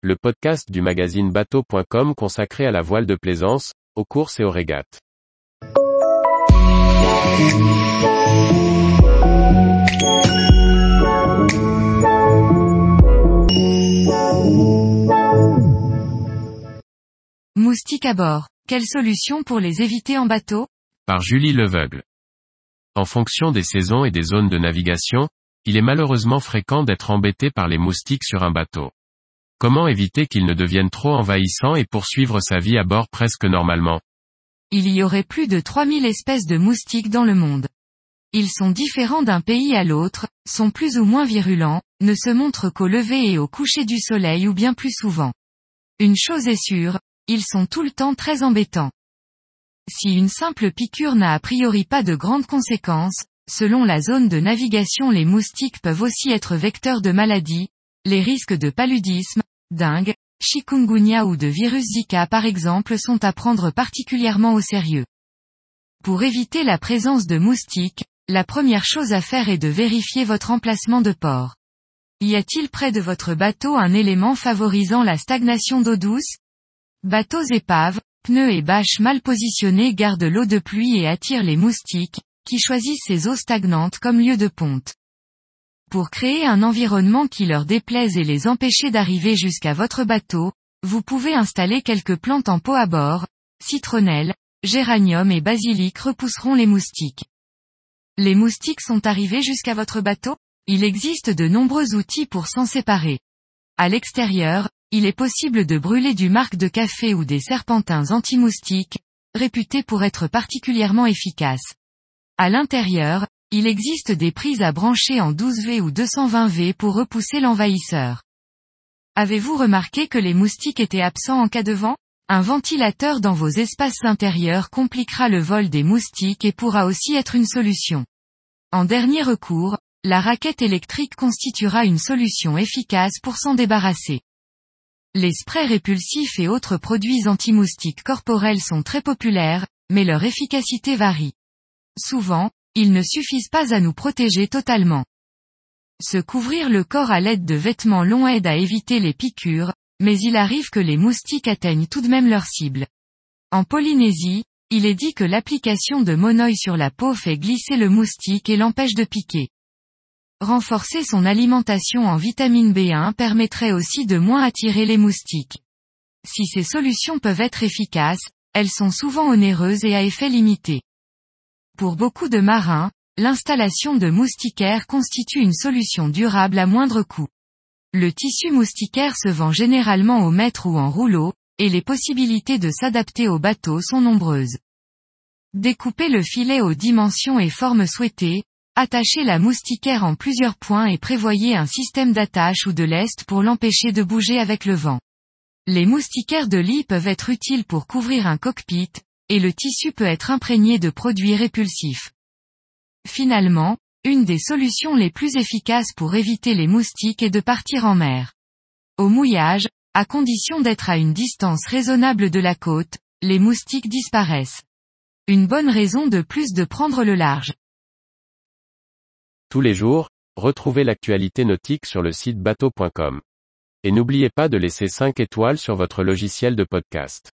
le podcast du magazine bateau.com consacré à la voile de plaisance, aux courses et aux régates. Moustiques à bord. Quelle solution pour les éviter en bateau? Par Julie Leveugle. En fonction des saisons et des zones de navigation, il est malheureusement fréquent d'être embêté par les moustiques sur un bateau. Comment éviter qu'ils ne deviennent trop envahissants et poursuivre sa vie à bord presque normalement? Il y aurait plus de 3000 espèces de moustiques dans le monde. Ils sont différents d'un pays à l'autre, sont plus ou moins virulents, ne se montrent qu'au lever et au coucher du soleil ou bien plus souvent. Une chose est sûre, ils sont tout le temps très embêtants. Si une simple piqûre n'a a priori pas de grandes conséquences, selon la zone de navigation les moustiques peuvent aussi être vecteurs de maladies, les risques de paludisme, dengue, chikungunya ou de virus Zika par exemple sont à prendre particulièrement au sérieux. Pour éviter la présence de moustiques, la première chose à faire est de vérifier votre emplacement de port. Y a-t-il près de votre bateau un élément favorisant la stagnation d'eau douce? Bateaux épaves, pneus et bâches mal positionnés gardent l'eau de pluie et attirent les moustiques, qui choisissent ces eaux stagnantes comme lieu de ponte. Pour créer un environnement qui leur déplaise et les empêcher d'arriver jusqu'à votre bateau, vous pouvez installer quelques plantes en pot à bord, citronnelle, géranium et basilic repousseront les moustiques. Les moustiques sont arrivés jusqu'à votre bateau? Il existe de nombreux outils pour s'en séparer. À l'extérieur, il est possible de brûler du marc de café ou des serpentins anti-moustiques, réputés pour être particulièrement efficaces. À l'intérieur, il existe des prises à brancher en 12V ou 220V pour repousser l'envahisseur. Avez-vous remarqué que les moustiques étaient absents en cas de vent? Un ventilateur dans vos espaces intérieurs compliquera le vol des moustiques et pourra aussi être une solution. En dernier recours, la raquette électrique constituera une solution efficace pour s'en débarrasser. Les sprays répulsifs et autres produits anti-moustiques corporels sont très populaires, mais leur efficacité varie. Souvent, ils ne suffisent pas à nous protéger totalement. Se couvrir le corps à l'aide de vêtements longs aide à éviter les piqûres, mais il arrive que les moustiques atteignent tout de même leur cible. En Polynésie, il est dit que l'application de monoï sur la peau fait glisser le moustique et l'empêche de piquer. Renforcer son alimentation en vitamine B1 permettrait aussi de moins attirer les moustiques. Si ces solutions peuvent être efficaces, elles sont souvent onéreuses et à effet limité. Pour beaucoup de marins, l'installation de moustiquaires constitue une solution durable à moindre coût. Le tissu moustiquaire se vend généralement au mètre ou en rouleau, et les possibilités de s'adapter au bateau sont nombreuses. Découpez le filet aux dimensions et formes souhaitées, attachez la moustiquaire en plusieurs points et prévoyez un système d'attache ou de lest pour l'empêcher de bouger avec le vent. Les moustiquaires de lit peuvent être utiles pour couvrir un cockpit, et le tissu peut être imprégné de produits répulsifs. Finalement, une des solutions les plus efficaces pour éviter les moustiques est de partir en mer. Au mouillage, à condition d'être à une distance raisonnable de la côte, les moustiques disparaissent. Une bonne raison de plus de prendre le large. Tous les jours, retrouvez l'actualité nautique sur le site bateau.com. Et n'oubliez pas de laisser 5 étoiles sur votre logiciel de podcast.